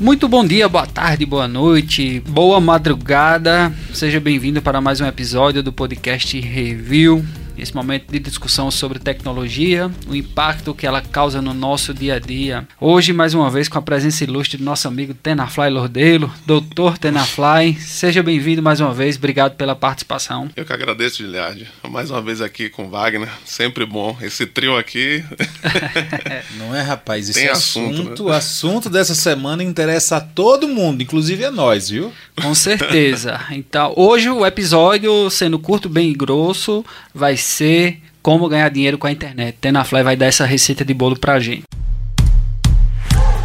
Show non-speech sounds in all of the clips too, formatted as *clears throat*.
Muito bom dia, boa tarde, boa noite, boa madrugada. Seja bem-vindo para mais um episódio do podcast Review esse momento de discussão sobre tecnologia, o impacto que ela causa no nosso dia a dia. Hoje, mais uma vez, com a presença ilustre do nosso amigo Tenafly Lordelo, doutor Tenafly. Seja bem-vindo mais uma vez, obrigado pela participação. Eu que agradeço, Giliard. Mais uma vez aqui com Wagner, sempre bom. Esse trio aqui. *laughs* Não é, rapaz? Esse Tem assunto, assunto, né? assunto dessa semana interessa a todo mundo, inclusive a nós, viu? Com certeza. Então, hoje o episódio, sendo curto, bem grosso, vai ser como ganhar dinheiro com a internet. Tenafly vai dar essa receita de bolo pra gente.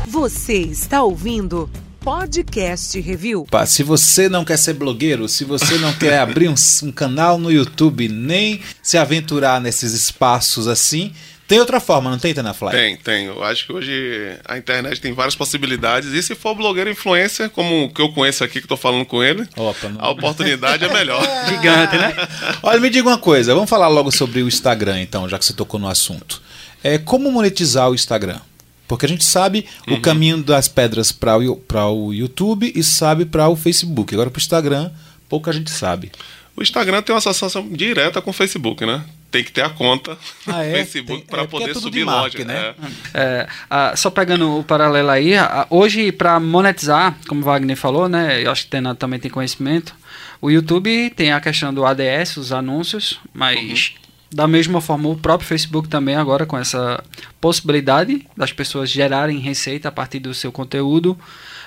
Você está ouvindo Podcast Review. Se você não quer ser blogueiro, se você não quer abrir um, um canal no YouTube, nem se aventurar nesses espaços assim, tem outra forma, não tem, Tenafly? Tem, tem. Eu acho que hoje a internet tem várias possibilidades. E se for blogueiro influencer, como o que eu conheço aqui, que estou falando com ele, Opa, a oportunidade é melhor. *laughs* Gigante, né? *laughs* Olha, me diga uma coisa. Vamos falar logo sobre o Instagram, então, já que você tocou no assunto. É, como monetizar o Instagram? Porque a gente sabe uhum. o caminho das pedras para o, o YouTube e sabe para o Facebook. Agora, para o Instagram, pouca gente sabe. O Instagram tem uma associação direta com o Facebook, né? Tem que ter a conta ah, é? Facebook para é, poder é subir marca, loja. Né? É. é só pegando o paralelo aí, hoje para monetizar, como o Wagner falou, né? Eu acho que o Tenado também tem conhecimento. O YouTube tem a questão do ADS, os anúncios, mas uhum. da mesma forma o próprio Facebook também agora com essa possibilidade das pessoas gerarem receita a partir do seu conteúdo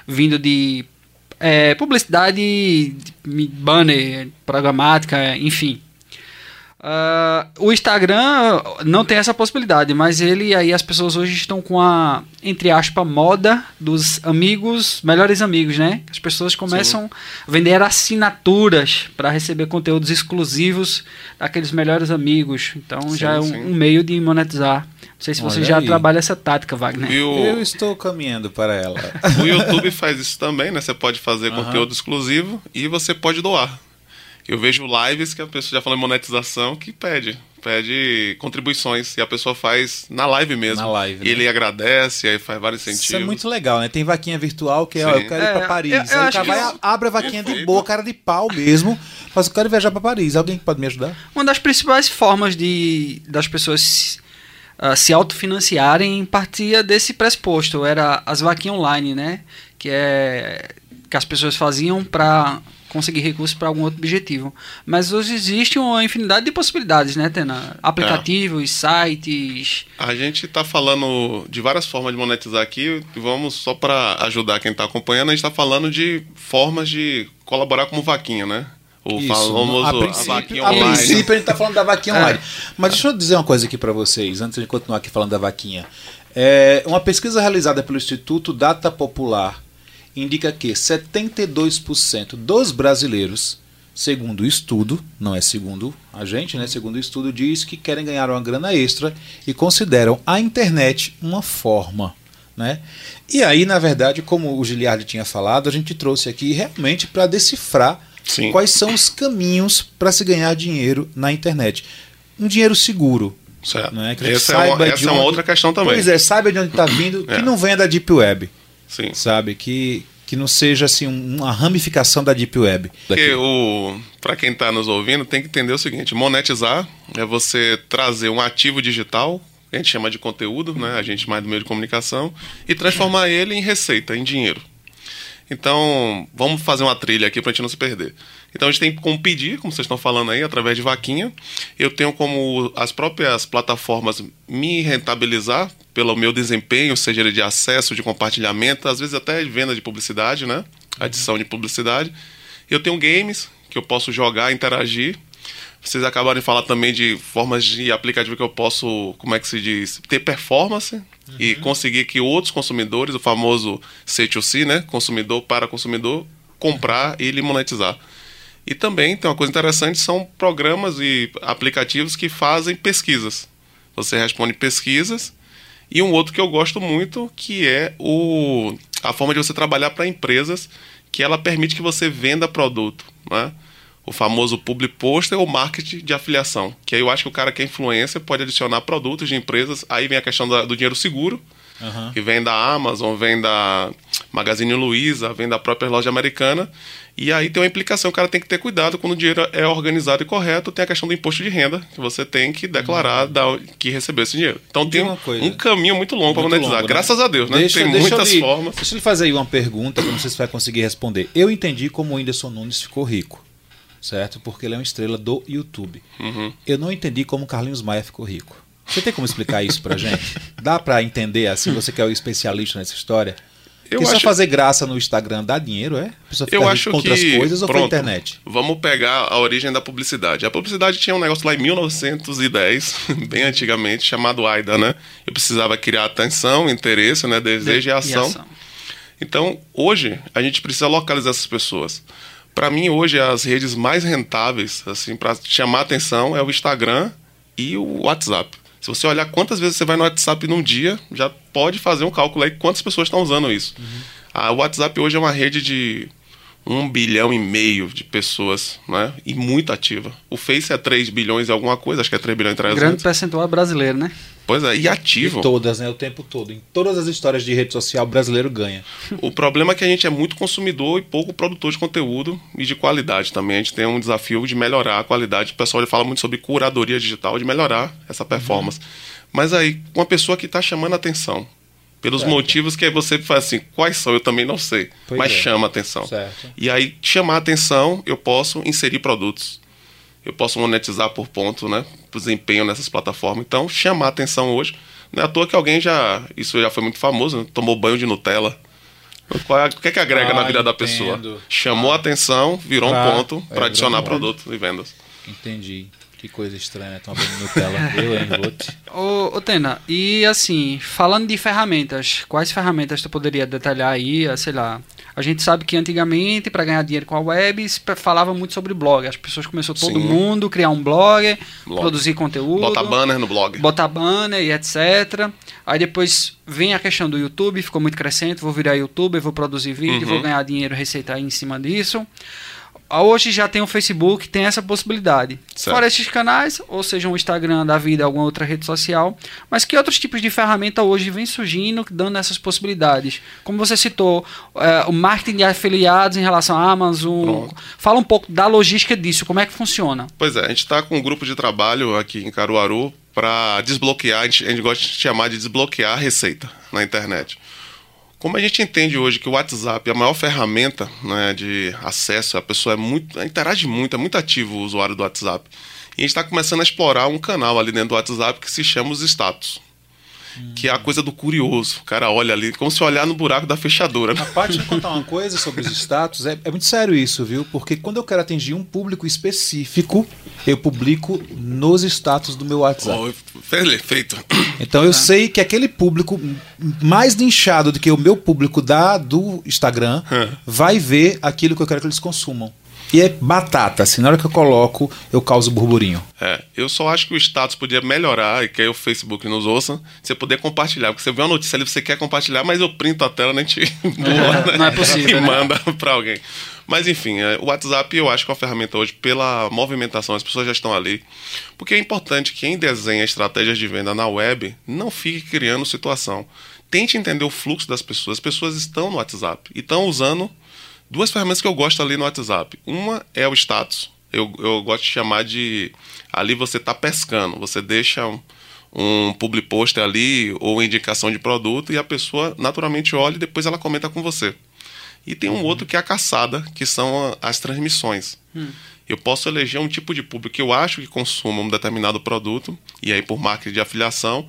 vindo de é, publicidade, banner, programática, enfim. Uh, o Instagram não tem essa possibilidade, mas ele aí as pessoas hoje estão com a entre aspas moda dos amigos, melhores amigos, né? As pessoas começam sim. a vender assinaturas para receber conteúdos exclusivos daqueles melhores amigos. Então sim, já é um, um, meio de monetizar. Não sei se Olha você já aí. trabalha essa tática, Wagner. O... Eu estou caminhando para ela. *laughs* o YouTube faz isso também, né? Você pode fazer conteúdo exclusivo e você pode doar. Eu vejo lives que a pessoa já falou em monetização que pede, pede contribuições e a pessoa faz na live mesmo. Na live. E né? ele agradece, aí faz vários incentivos. Isso é muito legal, né? Tem vaquinha virtual que é, ó, eu quero ir pra é, Paris. Eu, eu aí o cara vai, abre a vaquinha Perfeito. de boa, cara de pau mesmo. Faz o cara viajar para Paris. Alguém pode me ajudar? Uma das principais formas de das pessoas uh, se autofinanciarem partia desse pressuposto. Era as vaquinhas online, né? Que é que as pessoas faziam para conseguir recursos para algum outro objetivo. Mas hoje existe uma infinidade de possibilidades, né, Tena? Aplicativos, é. sites. A gente está falando de várias formas de monetizar aqui. Vamos só para ajudar quem está acompanhando, a gente está falando de formas de colaborar como vaquinha, né? O Isso, famoso a, princípio, a vaquinha online. A princípio a gente está falando da vaquinha é. online. Mas deixa eu dizer uma coisa aqui para vocês, antes de continuar aqui falando da vaquinha. É, uma pesquisa realizada pelo Instituto Data Popular indica que 72% dos brasileiros, segundo o estudo, não é segundo a gente, né? Segundo o estudo diz que querem ganhar uma grana extra e consideram a internet uma forma, né? E aí, na verdade, como o Giliardi tinha falado, a gente trouxe aqui realmente para decifrar Sim. quais são os caminhos para se ganhar dinheiro na internet. Um dinheiro seguro, Certo. Né? Que essa, é uma, essa é uma, outra questão também. Pois é, saiba de onde está vindo, é. que não venha da Deep Web. Sim. Sabe? Que, que não seja assim uma ramificação da Deep Web. Para quem está nos ouvindo, tem que entender o seguinte: monetizar é você trazer um ativo digital, que a gente chama de conteúdo, né? a gente mais do meio de comunicação, e transformar ele em receita, em dinheiro. Então, vamos fazer uma trilha aqui para a gente não se perder. Então, a gente tem como pedir, como vocês estão falando aí, através de vaquinha. Eu tenho como as próprias plataformas me rentabilizar pelo meu desempenho, seja ele de acesso, de compartilhamento, às vezes até de venda de publicidade, né? Adição de publicidade. Eu tenho games que eu posso jogar, interagir. Vocês acabaram de falar também de formas de aplicativo que eu posso, como é que se diz, ter performance uhum. e conseguir que outros consumidores, o famoso C2C, né, consumidor para consumidor, comprar e ele monetizar. E também tem uma coisa interessante, são programas e aplicativos que fazem pesquisas. Você responde pesquisas e um outro que eu gosto muito, que é o, a forma de você trabalhar para empresas, que ela permite que você venda produto, né? O famoso public poster ou marketing de afiliação. Que aí eu acho que o cara que é influência pode adicionar produtos de empresas. Aí vem a questão da, do dinheiro seguro. Uhum. Que vem da Amazon, vem da Magazine Luiza, vem da própria loja americana. E aí tem uma implicação, o cara tem que ter cuidado quando o dinheiro é organizado e correto, tem a questão do imposto de renda, que você tem que declarar uhum. que recebeu esse dinheiro. Então tem um, um, caminho muito longo para monetizar, longo, né? graças a Deus, né? Deixa, tem deixa muitas lhe, formas. Deixa eu lhe fazer aí uma pergunta, que não sei se vai conseguir responder. Eu entendi como o Whindersson Nunes ficou rico, certo? Porque ele é uma estrela do YouTube. Uhum. Eu não entendi como o Carlinhos Maia ficou rico. Você tem como explicar isso pra gente? *laughs* Dá para entender assim, você que é o especialista nessa história? Eu Porque acho... só fazer graça no Instagram dá dinheiro, é? A pessoa fica eu acho contra que... as coisas ou foi internet? Vamos pegar a origem da publicidade. A publicidade tinha um negócio lá em 1910, *laughs* bem antigamente, chamado AIDA, né? Eu precisava criar atenção, interesse, né? desejo De... e, ação. e ação. Então, hoje, a gente precisa localizar essas pessoas. Para mim, hoje, as redes mais rentáveis, assim, para chamar atenção é o Instagram e o WhatsApp. Se você olhar quantas vezes você vai no WhatsApp num dia, já pode fazer um cálculo aí quantas pessoas estão usando isso. Uhum. A WhatsApp hoje é uma rede de um bilhão e meio de pessoas, né? E muito ativa. O Face é 3 bilhões e alguma coisa, acho que é 3 bilhões e 300. Grande percentual brasileiro, né? Pois é, e ativo. E todas, né? O tempo todo. Em todas as histórias de rede social, o brasileiro ganha. O problema é que a gente é muito consumidor e pouco produtor de conteúdo e de qualidade também. A gente tem um desafio de melhorar a qualidade. O pessoal fala muito sobre curadoria digital, de melhorar essa performance. Uhum. Mas aí, uma pessoa que está chamando a atenção, pelos certo. motivos que aí você faz assim, quais são? Eu também não sei. Pois mas é. chama a atenção. Certo. E aí, chamar a atenção, eu posso inserir produtos eu posso monetizar por ponto, né? Por desempenho nessas plataformas. Então, chamar atenção hoje. Não é à toa que alguém já. Isso já foi muito famoso, né? tomou banho de Nutella. Qual é, o que é que agrega ah, na vida entendo. da pessoa? Chamou ah. atenção, virou pra, um ponto para é, adicionar produto e vendas. Entendi. Que coisa estranha, banho de Nutella. *laughs* Eu, hein, Ô, ô, Tena, e assim, falando de ferramentas, quais ferramentas tu poderia detalhar aí, sei lá, a gente sabe que antigamente, para ganhar dinheiro com a web, se falava muito sobre blog. As pessoas começou todo Sim. mundo criar um blog, blog, produzir conteúdo. Botar banner no blog. Botar banner e etc. Aí depois vem a questão do YouTube, ficou muito crescente, vou virar youtuber, vou produzir vídeo, uhum. vou ganhar dinheiro, receita em cima disso. Hoje já tem o Facebook, tem essa possibilidade. Certo. Fora esses canais, ou seja, um Instagram da vida, alguma outra rede social. Mas que outros tipos de ferramenta hoje vem surgindo, dando essas possibilidades? Como você citou, é, o marketing de afiliados em relação à Amazon. Pronto. Fala um pouco da logística disso, como é que funciona? Pois é, a gente está com um grupo de trabalho aqui em Caruaru para desbloquear, a gente, a gente gosta de chamar de desbloquear a receita na internet. Como a gente entende hoje que o WhatsApp é a maior ferramenta né, de acesso, a pessoa é muito, interage muito, é muito ativo o usuário do WhatsApp. E a gente está começando a explorar um canal ali dentro do WhatsApp que se chama os status. Que é a coisa do curioso. O cara olha ali, como se olhar no buraco da fechadura. A parte de contar uma coisa sobre os status, é, é, muito sério isso, viu? Porque quando eu quero atingir um público específico, eu publico nos status do meu WhatsApp. Oh, perfeito. Então eu ah. sei que aquele público mais nichado do que o meu público da do Instagram vai ver aquilo que eu quero que eles consumam. E é batata, assim, na hora que eu coloco, eu causo burburinho. É, eu só acho que o status podia melhorar e que aí o Facebook nos ouça, você poder compartilhar. Porque você vê uma notícia ali, você quer compartilhar, mas eu printo a tela, nem te *laughs* é, não é possível. e né? manda *laughs* para alguém. Mas enfim, é, o WhatsApp eu acho que é uma ferramenta hoje pela movimentação, as pessoas já estão ali. Porque é importante que quem desenha estratégias de venda na web não fique criando situação. Tente entender o fluxo das pessoas. As pessoas estão no WhatsApp e estão usando duas ferramentas que eu gosto ali no WhatsApp. Uma é o status. Eu, eu gosto de chamar de. Ali você está pescando. Você deixa um, um public post ali ou indicação de produto e a pessoa naturalmente olha e depois ela comenta com você. E tem um uhum. outro que é a caçada, que são as transmissões. Hum. Eu posso eleger um tipo de público que eu acho que consuma um determinado produto, e aí por marketing de afiliação,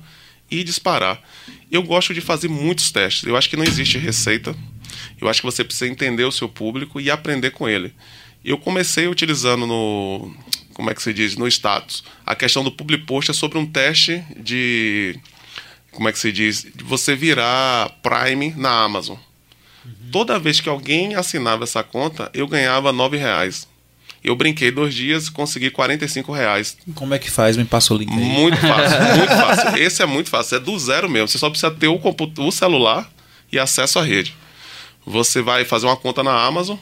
e disparar. Eu gosto de fazer muitos testes. Eu acho que não existe receita eu acho que você precisa entender o seu público e aprender com ele. Eu comecei utilizando no. Como é que se diz? No status. A questão do public post é sobre um teste de. Como é que se diz? De você virar Prime na Amazon. Uhum. Toda vez que alguém assinava essa conta, eu ganhava nove reais. Eu brinquei dois dias e consegui 45 reais. Como é que faz? Me passa o link aí. Muito fácil, *laughs* muito fácil. Esse é muito fácil, é do zero mesmo. Você só precisa ter o, o celular e acesso à rede você vai fazer uma conta na Amazon.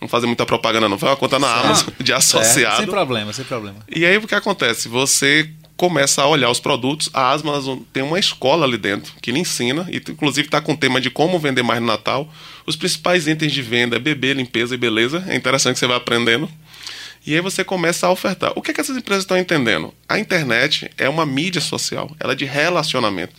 Não fazer muita propaganda, não. Faz uma conta na certo. Amazon de associado. É, sem problema, sem problema. E aí o que acontece? Você começa a olhar os produtos. A Amazon tem uma escola ali dentro que lhe ensina, e inclusive está com o tema de como vender mais no Natal. Os principais itens de venda é bebê, limpeza e beleza. É interessante que você vai aprendendo. E aí você começa a ofertar. O que, é que essas empresas estão entendendo? A internet é uma mídia social, ela é de relacionamento.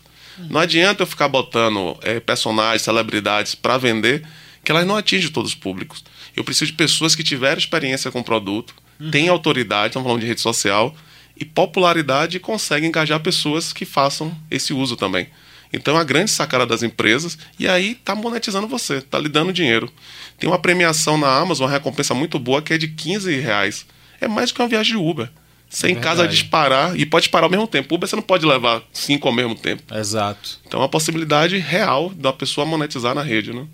Não adianta eu ficar botando é, personagens, celebridades para vender, que elas não atingem todos os públicos. Eu preciso de pessoas que tiveram experiência com o produto, uhum. têm autoridade, estamos falando de rede social, e popularidade e conseguem engajar pessoas que façam esse uso também. Então, a grande sacada das empresas, e aí está monetizando você, está lhe dando dinheiro. Tem uma premiação na Amazon, uma recompensa muito boa, que é de 15 reais. É mais do que uma viagem de Uber. Você é em casa disparar e pode disparar ao mesmo tempo. Uber você não pode levar cinco ao mesmo tempo. Exato. Então é uma possibilidade real da pessoa monetizar na rede, né?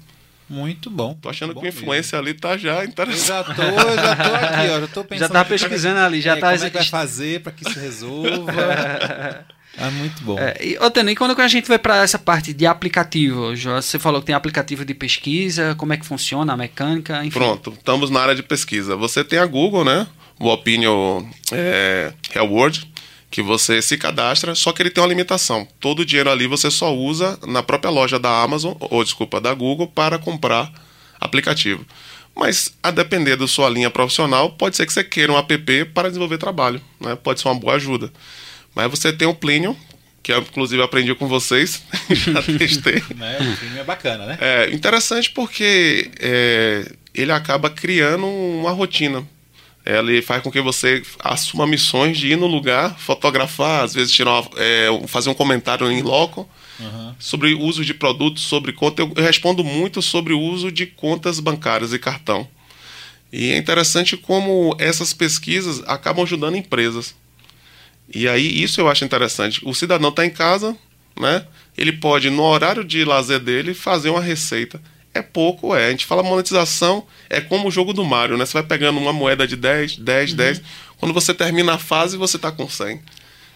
Muito bom. Tô achando bom que o influência ali tá já interessante. Eu já tô, eu já tô aqui, ó. Já tô pensando. Já tá pesquisando ali, já é, tá. Como é que vai fazer para que isso resolva? *laughs* É muito bom. É, e, Otano, e quando a gente vai para essa parte de aplicativo, você falou que tem aplicativo de pesquisa, como é que funciona a mecânica, enfim. Pronto, estamos na área de pesquisa. Você tem a Google, né? O Opinion é, Award, que você se cadastra, só que ele tem uma limitação. Todo o dinheiro ali você só usa na própria loja da Amazon, ou desculpa, da Google, para comprar aplicativo. Mas, a depender da sua linha profissional, pode ser que você queira um app para desenvolver trabalho. Né? Pode ser uma boa ajuda. Mas você tem o Plinium, que eu, inclusive aprendi com vocês, *laughs* já testei. *laughs* né? O Plinium é bacana, né? É interessante porque é, ele acaba criando uma rotina. Ele faz com que você assuma missões de ir no lugar, fotografar, às vezes tirar uma, é, fazer um comentário em loco uhum. sobre o uso de produtos, sobre conta. Eu, eu respondo muito sobre o uso de contas bancárias e cartão. E é interessante como essas pesquisas acabam ajudando empresas. E aí isso eu acho interessante. O cidadão está em casa, né? Ele pode, no horário de lazer dele, fazer uma receita. É pouco, é. A gente fala monetização, é como o jogo do Mario, né? Você vai pegando uma moeda de 10, 10, uhum. 10. Quando você termina a fase, você está com 100.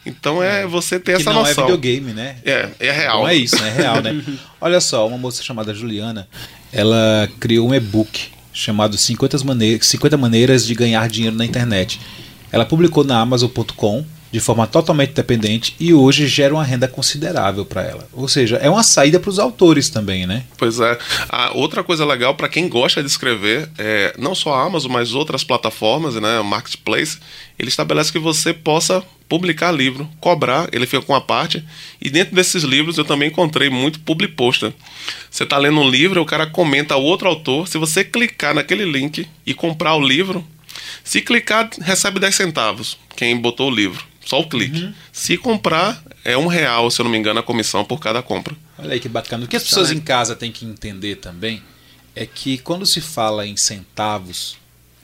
Então é, é você ter que essa não noção. é videogame, né? É, é real. Não é isso, né? é real, né? *laughs* Olha só, uma moça chamada Juliana, ela criou um e-book chamado 50 maneiras, 50 maneiras de ganhar dinheiro na internet. Ela publicou na Amazon.com de forma totalmente dependente e hoje gera uma renda considerável para ela. Ou seja, é uma saída para os autores também, né? Pois é. A outra coisa legal para quem gosta de escrever, é, não só a Amazon, mas outras plataformas, né, Marketplace, ele estabelece que você possa publicar livro, cobrar, ele fica com a parte. E dentro desses livros eu também encontrei muito public poster. Você está lendo um livro, o cara comenta outro autor, se você clicar naquele link e comprar o livro, se clicar, recebe 10 centavos, quem botou o livro. Só o clique. Uhum. Se comprar, é um real, se eu não me engano, a comissão por cada compra. Olha aí que bacana. O que as pessoas em casa têm que entender também é que quando se fala em centavos,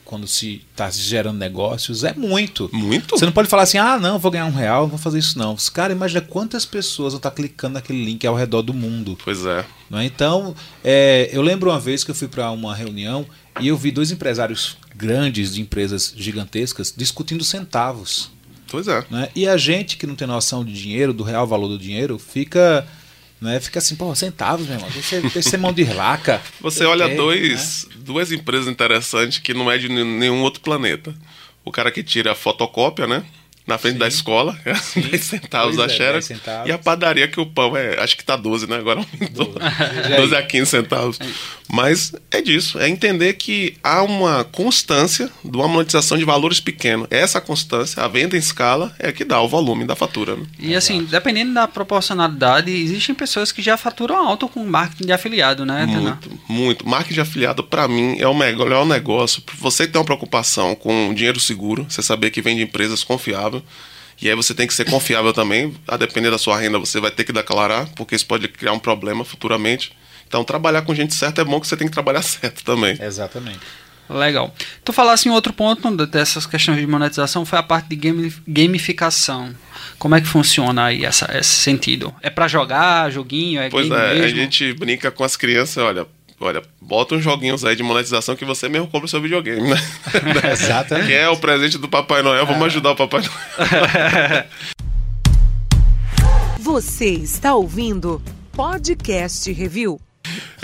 quando se está gerando negócios, é muito. Muito? Você não pode falar assim, ah, não, vou ganhar um real, vou fazer isso não. Cara, imagina quantas pessoas vão estar tá clicando naquele link ao redor do mundo. Pois é. Não é? Então, é, eu lembro uma vez que eu fui para uma reunião e eu vi dois empresários grandes de empresas gigantescas discutindo centavos. Pois é. Né? E a gente que não tem noção de dinheiro, do real valor do dinheiro, fica. Né, fica assim, pô, centavos, meu irmão. Deixa ser mão de laca. *laughs* Você olha dois, né? duas empresas interessantes que não é de nenhum outro planeta. O cara que tira a fotocópia, né? Na frente Sim. da escola, *laughs* 10 centavos pois a é, Xerox. E a padaria que o pão é, acho que tá 12, né? Agora aumentou. 12, 12 *laughs* a 15 centavos. Mas é disso, é entender que há uma constância de uma monetização de valores pequenos. Essa constância, a venda em escala, é que dá o volume da fatura. Né? E assim, dependendo da proporcionalidade, existem pessoas que já faturam alto com marketing de afiliado, né? Muito, muito. Marketing de afiliado, para mim, é o melhor negócio. Você que tem uma preocupação com dinheiro seguro, você saber que vem de empresas confiáveis, confiável. E aí você tem que ser confiável também. A depender da sua renda, você vai ter que declarar, porque isso pode criar um problema futuramente. Então, trabalhar com gente certa é bom que você tem que trabalhar *laughs* certo também. Exatamente. Legal. Tu falasse em outro ponto dessas questões de monetização foi a parte de gamificação. Como é que funciona aí essa, esse sentido? É para jogar, joguinho? É pois é, mesmo? a gente brinca com as crianças, olha, olha, bota uns joguinhos aí de monetização que você mesmo compra o seu videogame, né? *laughs* Exatamente. que é o presente do Papai Noel, vamos ajudar o Papai Noel. *laughs* você está ouvindo Podcast Review.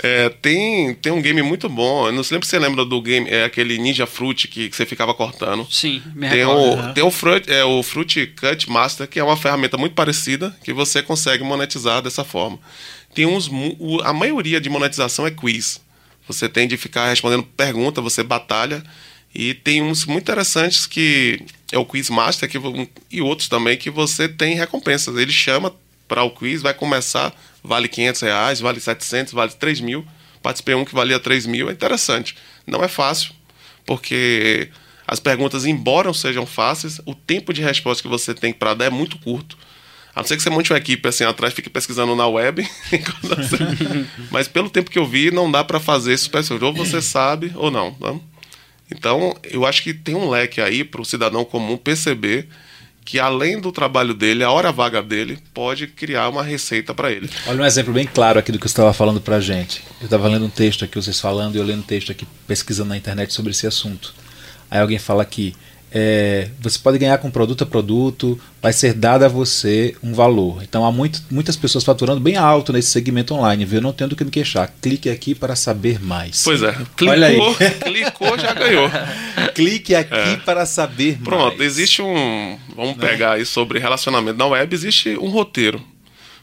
É, tem, tem um game muito bom. Eu não sei se você lembra do game, é aquele Ninja Fruit que, que você ficava cortando. Sim, me tem recordo. O. Tem o Fruit, é, o Fruit Cut Master, que é uma ferramenta muito parecida que você consegue monetizar dessa forma. Tem uns. A maioria de monetização é quiz. Você tem de ficar respondendo pergunta, você batalha. E tem uns muito interessantes que é o Quiz Master que, e outros também que você tem recompensas. Ele chama para o quiz, vai começar, vale 500 reais, vale 700, vale 3 mil. Participei um que valia 3 mil, é interessante. Não é fácil, porque as perguntas, embora sejam fáceis, o tempo de resposta que você tem para dar é muito curto. A não ser que você monte uma equipe assim atrás, fique pesquisando na web. *laughs* Mas pelo tempo que eu vi, não dá para fazer isso. Ou você sabe ou não. Né? Então, eu acho que tem um leque aí para o cidadão comum perceber que além do trabalho dele, a hora vaga dele pode criar uma receita para ele. Olha um exemplo bem claro aqui do que você estava falando para gente. Eu estava lendo um texto aqui, vocês falando, e eu lendo um texto aqui, pesquisando na internet sobre esse assunto. Aí alguém fala aqui, é, você pode ganhar com produto a produto, vai ser dado a você um valor. Então há muito, muitas pessoas faturando bem alto nesse segmento online, viu? Eu não tenho do que me queixar. Clique aqui para saber mais. Pois é, clicou, clicou já ganhou. *laughs* Clique aqui é. para saber Pronto, mais. Pronto, existe um. Vamos né? pegar aí sobre relacionamento na web, existe um roteiro.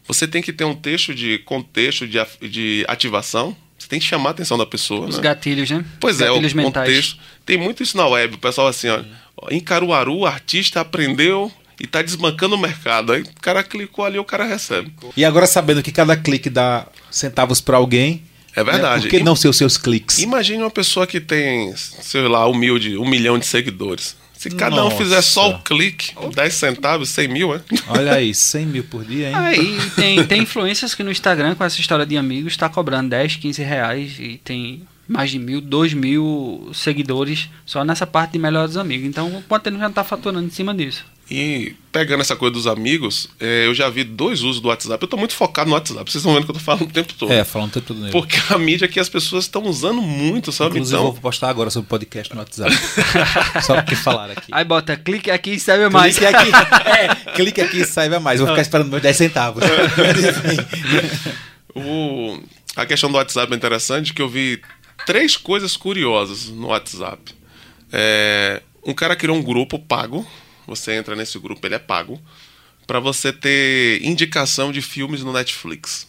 Você tem que ter um texto de contexto de, de ativação você tem que chamar a atenção da pessoa. Os né? gatilhos, né? Pois gatilhos é, o mentais. contexto. Tem muito isso na web. O pessoal assim, ó, em Caruaru, o artista aprendeu e está desbancando o mercado. Aí o cara clicou ali, o cara recebe. E agora sabendo que cada clique dá centavos para alguém. É verdade. Né? Por que não ser os seus cliques? Imagine uma pessoa que tem, sei lá, humilde, um milhão de seguidores. Se cada Nossa. um fizer só o clique, 10 centavos, 100 mil, é? *laughs* Olha aí, 100 mil por dia, hein? Aí tem, *laughs* tem influências que no Instagram, com essa história de amigos, está cobrando 10, 15 reais e tem mais de mil, dois mil seguidores só nessa parte de melhores amigos. Então, pode ter já está faturando em cima disso. E pegando essa coisa dos amigos, é, eu já vi dois usos do WhatsApp. Eu estou muito focado no WhatsApp. Vocês estão vendo que eu estou falando o tempo todo. É, falando o tempo todo nele. Porque a mídia que as pessoas estão usando muito, sabe? Inclusive, então... eu vou postar agora sobre podcast no WhatsApp. *laughs* Só porque falaram aqui. Aí bota, clique aqui e saiba mais. Clique aqui, *laughs* é, clique aqui e saiba mais. Vou ficar esperando meus 10 centavos. *laughs* o... A questão do WhatsApp é interessante, que eu vi três coisas curiosas no WhatsApp. É... Um cara criou um grupo pago você entra nesse grupo, ele é pago, para você ter indicação de filmes no Netflix.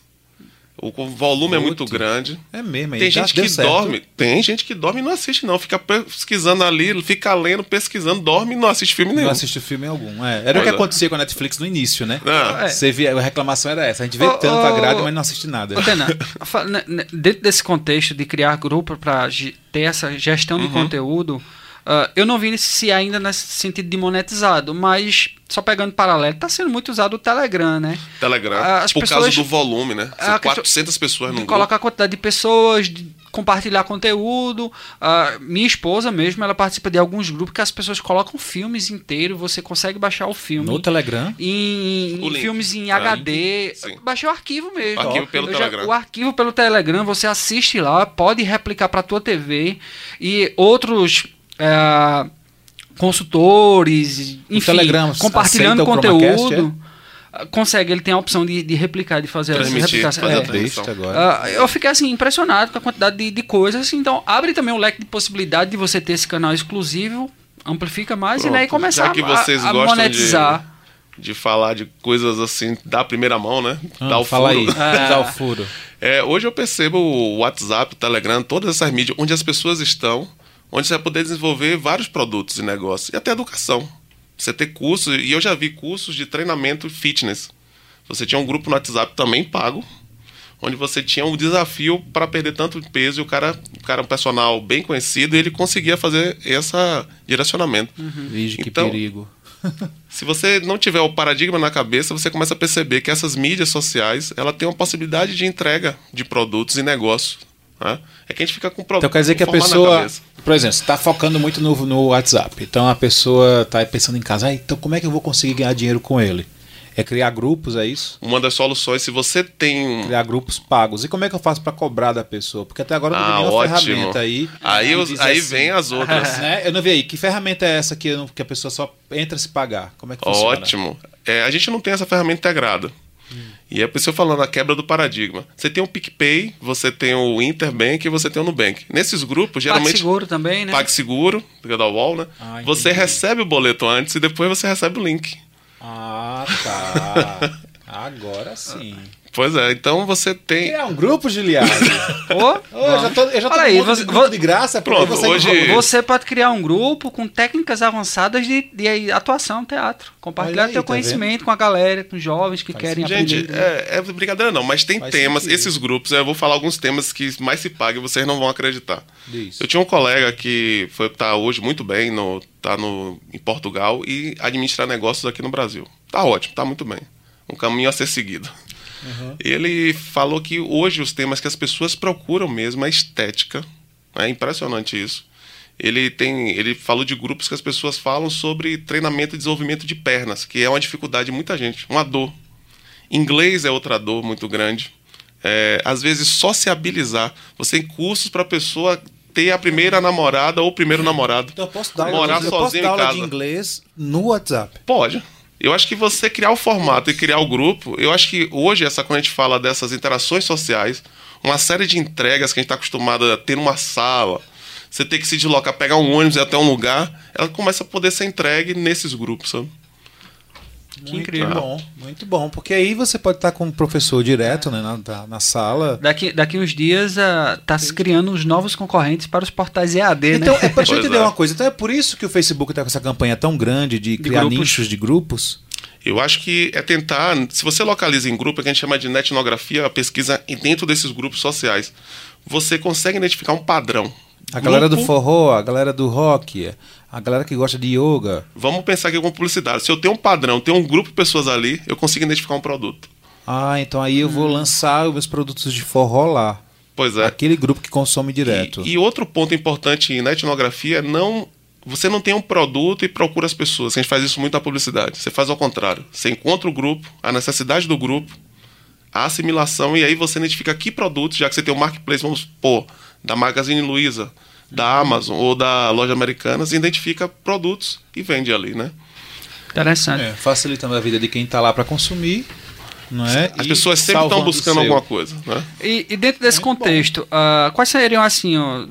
O volume é muito grande. É mesmo, Tem gente que dorme. Tem gente que dorme e não assiste, não. Fica pesquisando ali, fica lendo, pesquisando, dorme e não assiste filme nenhum. Não assiste filme algum. É. Era o que é. acontecia com a Netflix no início, né? É. Você via, a reclamação era essa. A gente vê oh, tanto oh, agrado, mas não assiste nada. *laughs* dentro desse contexto de criar grupo para ter essa gestão de uhum. conteúdo Uh, eu não vi se ainda nesse sentido de monetizado, mas só pegando paralelo, está sendo muito usado o Telegram, né? Telegram, uh, as por pessoas, causa do volume, né? São 400 pessoas no grupo. Colocar a quantidade de pessoas, de compartilhar conteúdo. Uh, minha esposa mesmo, ela participa de alguns grupos que as pessoas colocam filmes inteiros, você consegue baixar o filme. No Telegram? Em, em filmes em HD. Sim. Baixei o arquivo mesmo. O arquivo pelo Telegram. Já, o arquivo pelo Telegram, você assiste lá, pode replicar para tua TV e outros é, consultores, enfim, Telegram, compartilhando conteúdo. É? Consegue, ele tem a opção de, de replicar, de fazer essa replicação. É, uh, eu fiquei assim, impressionado com a quantidade de, de coisas. Assim, então, abre também um leque de possibilidade de você ter esse canal exclusivo, amplifica mais Pronto, e daí começar que vocês a, a monetizar. De, de falar de coisas assim da primeira mão, né? Ah, Dá o fala furo. aí, é. *laughs* dá o furo. É, hoje eu percebo o WhatsApp, o Telegram, todas essas mídias onde as pessoas estão onde você vai poder desenvolver vários produtos e negócios, e até educação. Você ter cursos, e eu já vi cursos de treinamento fitness. Você tinha um grupo no WhatsApp também pago, onde você tinha um desafio para perder tanto peso e o cara, o cara é um personal bem conhecido e ele conseguia fazer esse direcionamento. Uhum. Veja que então, perigo. *laughs* se você não tiver o paradigma na cabeça, você começa a perceber que essas mídias sociais ela tem uma possibilidade de entrega de produtos e negócios né? É que a gente fica com problema. Então quer dizer que a pessoa, por exemplo, está focando muito no, no WhatsApp. Então a pessoa está pensando em casa, ah, então como é que eu vou conseguir ganhar dinheiro com ele? É criar grupos, é isso? Uma das soluções, se você tem um... Criar grupos pagos. E como é que eu faço para cobrar da pessoa? Porque até agora eu não vi ah, ferramenta aí. Aí, aí assim, vem as outras. *laughs* né? Eu não vi aí. Que ferramenta é essa que, que a pessoa só entra se pagar? Como é que funciona? Ótimo. É, a gente não tem essa ferramenta integrada. E é por isso eu falando a quebra do paradigma. Você tem o PicPay, você tem o Interbank e você tem o Nubank. Nesses grupos, geralmente. PagSeguro também, né? PagSeguro, é da UOL, né? Ah, você recebe o boleto antes e depois você recebe o link. Ah, tá. *laughs* Agora sim. Pois é, então você tem. É um grupo, Giliard. oh, oh, eu já tô, eu já tô aí, você, de, de graça. Pronto, você, hoje... você pode criar um grupo com técnicas avançadas de, de atuação teatro. Compartilhar aí, teu tá conhecimento vendo? com a galera, com jovens que Faz querem sim. aprender. Gente, é, é brincadeira não, mas tem Faz temas, sentido. esses grupos, eu vou falar alguns temas que mais se pagam e vocês não vão acreditar. Isso. Eu tinha um colega que foi tá hoje muito bem, no, tá no, em Portugal e administra negócios aqui no Brasil. Tá ótimo, tá muito bem. Um caminho a ser seguido. Uhum. Ele falou que hoje os temas que as pessoas procuram mesmo é estética. É impressionante isso. Ele tem, ele falou de grupos que as pessoas falam sobre treinamento e desenvolvimento de pernas, que é uma dificuldade de muita gente, uma dor. Inglês é outra dor muito grande. É, às vezes sociabilizar. Você tem cursos para a pessoa ter a primeira namorada ou o primeiro namorado. Então eu posso dar morar eu sozinho posso dar aula de inglês no WhatsApp. Pode. Eu acho que você criar o formato e criar o grupo, eu acho que hoje, essa, quando a gente fala dessas interações sociais, uma série de entregas que a gente está acostumado a ter numa sala, você ter que se deslocar, pegar um ônibus e até um lugar, ela começa a poder ser entregue nesses grupos, sabe? Que muito incrível. bom, muito bom. Porque aí você pode estar com o professor direto né, na, na sala. Daqui, daqui uns dias está uh, se criando os novos concorrentes para os portais EAD, então, né? é para gente *laughs* entender é. uma coisa. Então é por isso que o Facebook está com essa campanha tão grande de, de criar grupos. nichos de grupos. Eu acho que é tentar, se você localiza em grupo, é que a gente chama de netnografia, a pesquisa dentro desses grupos sociais, você consegue identificar um padrão. A galera do forró, a galera do rock, a galera que gosta de yoga. Vamos pensar aqui com publicidade. Se eu tenho um padrão, tenho um grupo de pessoas ali, eu consigo identificar um produto. Ah, então aí eu vou hum. lançar os meus produtos de forró lá. Pois é. Aquele grupo que consome direto. E, e outro ponto importante na etnografia é não. Você não tem um produto e procura as pessoas. A gente faz isso muito na publicidade. Você faz ao contrário. Você encontra o grupo, a necessidade do grupo, a assimilação, e aí você identifica que produtos, já que você tem o um marketplace, vamos pôr, da Magazine Luiza, da Amazon ou da loja Americanas, identifica produtos e vende ali, né? Interessante. É, facilitando a vida de quem está lá para consumir. Não é? As e pessoas sempre estão buscando alguma coisa. Né? E, e dentro desse contexto, uh, quais seriam assim. Ó,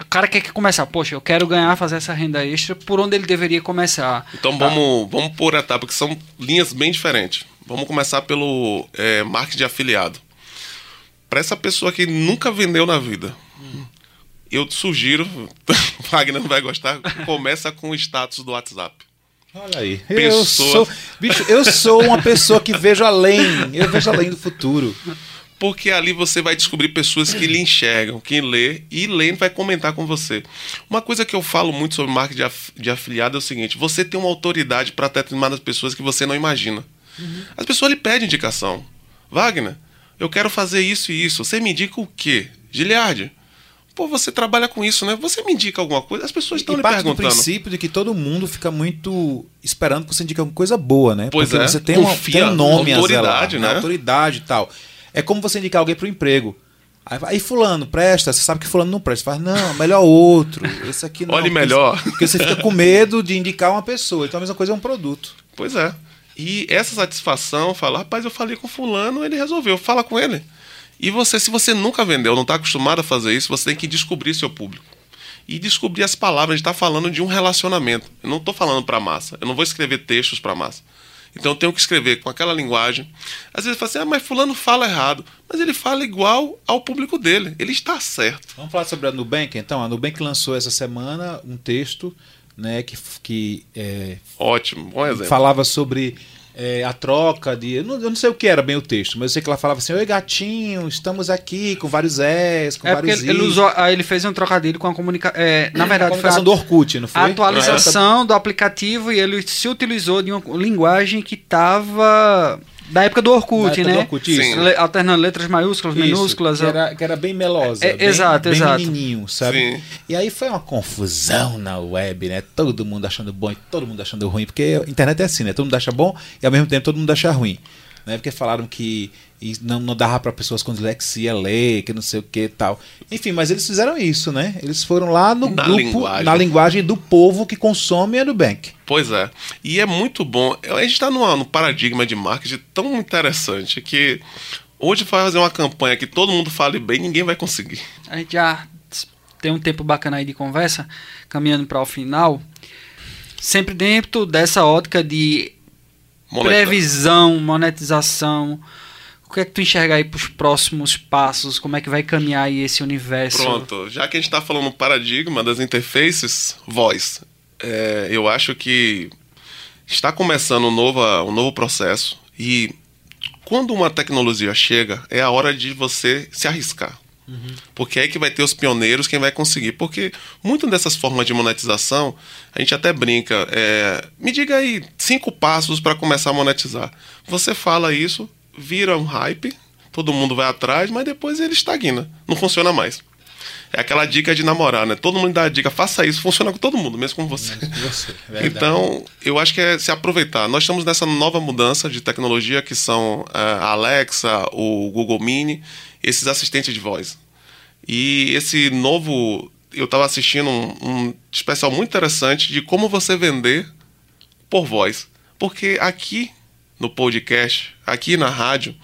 o cara quer começar, poxa, eu quero ganhar, fazer essa renda extra, por onde ele deveria começar? Então vamos, vamos por etapa, que são linhas bem diferentes. Vamos começar pelo é, marketing de afiliado. Para essa pessoa que nunca vendeu na vida, eu sugiro, *laughs* Wagner não vai gostar, começa com o status do WhatsApp. Olha aí. Pessoa... Eu sou, bicho, eu sou uma pessoa que vejo além. Eu vejo além do futuro. Porque ali você vai descobrir pessoas que lhe enxergam, que lê e lendo vai comentar com você. Uma coisa que eu falo muito sobre marketing de, af de afiliado é o seguinte: você tem uma autoridade para determinadas pessoas que você não imagina. Uhum. As pessoas lhe pedem indicação. Wagner, eu quero fazer isso e isso. Você me indica o quê? Giliardi, Pô, você trabalha com isso, né? Você me indica alguma coisa? As pessoas estão lhe perguntando. do princípio de que todo mundo fica muito esperando que você indique alguma coisa boa, né? Pois Porque é. você tem, uma, tem um nome autoridade, a zelar, né? Autoridade e tal. É como você indicar alguém para o emprego. Aí, aí, fulano, presta, você sabe que fulano não presta. Você fala, não, melhor outro. Esse aqui não. Olhe melhor. Porque você fica com medo de indicar uma pessoa. Então a mesma coisa é um produto. Pois é. E essa satisfação, falar, rapaz, eu falei com fulano, ele resolveu, fala com ele. E você, se você nunca vendeu, não está acostumado a fazer isso, você tem que descobrir seu público. E descobrir as palavras. A gente está falando de um relacionamento. Eu não estou falando para massa. Eu não vou escrever textos para massa. Então eu tenho que escrever com aquela linguagem. Às vezes fala assim, ah, mas fulano fala errado. Mas ele fala igual ao público dele. Ele está certo. Vamos falar sobre a Nubank, então. A Nubank lançou essa semana um texto né, que, que é, ótimo, bom exemplo. Falava sobre é, a troca de. Eu não, eu não, sei o que era bem o texto, mas eu sei que ela falava assim: Oi, gatinho, estamos aqui com vários S, com é vários ele, ele, usou, ele fez um trocadilho com a comunicação. É, *clears throat* na verdade, a comunicação a, do Orkut, não foi? A atualização do aplicativo e ele se utilizou de uma linguagem que estava da época do Orkut, época né? Do Orkut, isso. Le, alternando letras maiúsculas, isso, minúsculas. Que era, que era bem melosa. É, bem, exato, bem exato. menininho, sabe? Sim. E aí foi uma confusão na web, né? Todo mundo achando bom e todo mundo achando ruim. Porque a internet é assim, né? Todo mundo acha bom e ao mesmo tempo todo mundo acha ruim. Né? Porque falaram que não, não dava para pessoas com dislexia ler, que não sei o que e tal. Enfim, mas eles fizeram isso, né? Eles foram lá no na grupo, linguagem. na linguagem do povo que consome a Nubank. Pois é. E é muito bom. A gente está num paradigma de marketing tão interessante que hoje fazer uma campanha que todo mundo fale bem, ninguém vai conseguir. A gente já tem um tempo bacana aí de conversa, caminhando para o final. Sempre dentro dessa ótica de previsão, monetização. O que é que tu enxerga aí para os próximos passos? Como é que vai caminhar aí esse universo? Pronto, já que a gente está falando paradigma das interfaces, voz, é, eu acho que está começando um novo, um novo processo e quando uma tecnologia chega, é a hora de você se arriscar. Uhum. Porque é que vai ter os pioneiros, quem vai conseguir. Porque muitas dessas formas de monetização, a gente até brinca. É, me diga aí cinco passos para começar a monetizar. Você fala isso, vira um hype, todo mundo vai atrás, mas depois ele estagna. Não funciona mais. É aquela dica de namorar, né? Todo mundo dá a dica, faça isso, funciona com todo mundo, mesmo com você. Mesmo com você então, eu acho que é se aproveitar. Nós estamos nessa nova mudança de tecnologia que são é, a Alexa, o Google Mini, esses assistentes de voz. E esse novo. Eu estava assistindo um, um especial muito interessante de como você vender por voz. Porque aqui no podcast, aqui na rádio,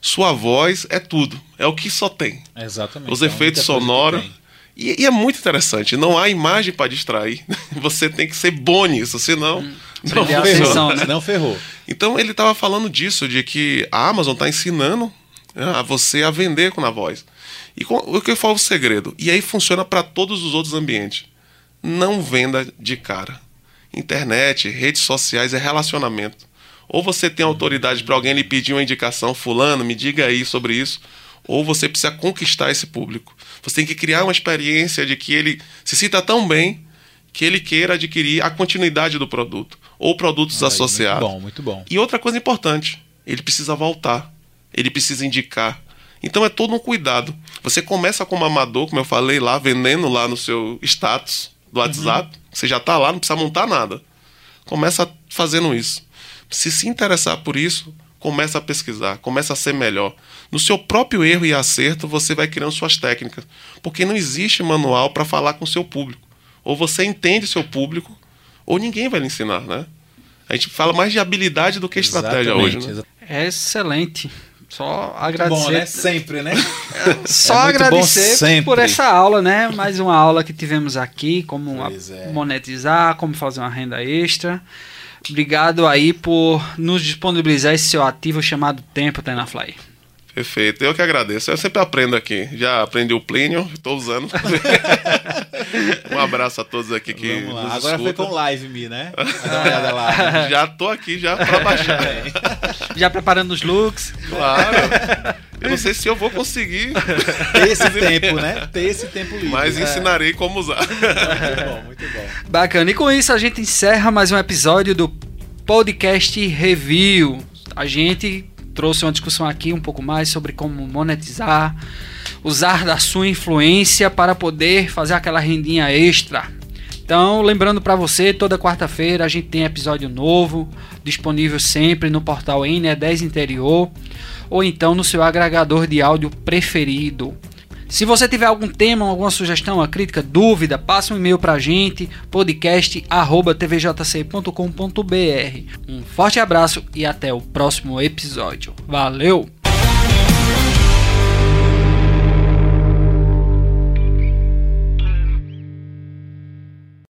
sua voz é tudo. É o que só tem. Exatamente. Os é efeitos sonoros. E, e, é muito interessante. Não há imagem para distrair. *laughs* Você tem que ser bom nisso, senão. Hum, não, ferrou, né? não ferrou. Então ele estava falando disso, de que a Amazon está ensinando né, a você a vender com a voz. E com, o que eu falo o segredo? E aí funciona para todos os outros ambientes. Não venda de cara. Internet, redes sociais é relacionamento. Ou você tem autoridade para alguém lhe pedir uma indicação, fulano, me diga aí sobre isso, ou você precisa conquistar esse público. Você tem que criar uma experiência de que ele se sinta tão bem que ele queira adquirir a continuidade do produto ou produtos associados. Muito bom, muito bom. E outra coisa importante, ele precisa voltar, ele precisa indicar. Então é todo um cuidado. Você começa como amador, como eu falei lá, vendendo lá no seu status do WhatsApp, uhum. você já está lá, não precisa montar nada. Começa fazendo isso. Se se interessar por isso, começa a pesquisar, começa a ser melhor. No seu próprio erro e acerto, você vai criando suas técnicas, porque não existe manual para falar com o seu público. Ou você entende seu público, ou ninguém vai lhe ensinar, né? A gente fala mais de habilidade do que estratégia Exatamente. hoje, né? É excelente. Só agradecer. Bom, né? Sempre, né? Só é agradecer por essa aula, né? Mais uma aula que tivemos aqui, como é. monetizar, como fazer uma renda extra. Obrigado aí por nos disponibilizar esse seu ativo chamado tempo, Tenafly. Perfeito, eu que agradeço. Eu sempre aprendo aqui. Já aprendi o Plínio, estou usando. *laughs* um abraço a todos aqui que. Vamos lá. Agora foi com live me, né? *laughs* lá. já tô aqui já para baixar. já preparando os looks. Claro. Eu não sei se eu vou conseguir ter esse tempo, né? Ter esse tempo livre. Mas é. ensinarei como usar. muito bom, muito bom. Bacana. E com isso a gente encerra mais um episódio do podcast Review. A gente trouxe uma discussão aqui um pouco mais sobre como monetizar, usar da sua influência para poder fazer aquela rendinha extra. Então, lembrando para você, toda quarta-feira a gente tem episódio novo, disponível sempre no portal NE10 Interior ou então no seu agregador de áudio preferido. Se você tiver algum tema, alguma sugestão, uma crítica, dúvida, passa um e-mail para a gente, podcast@tvjc.com.br. Um forte abraço e até o próximo episódio. Valeu!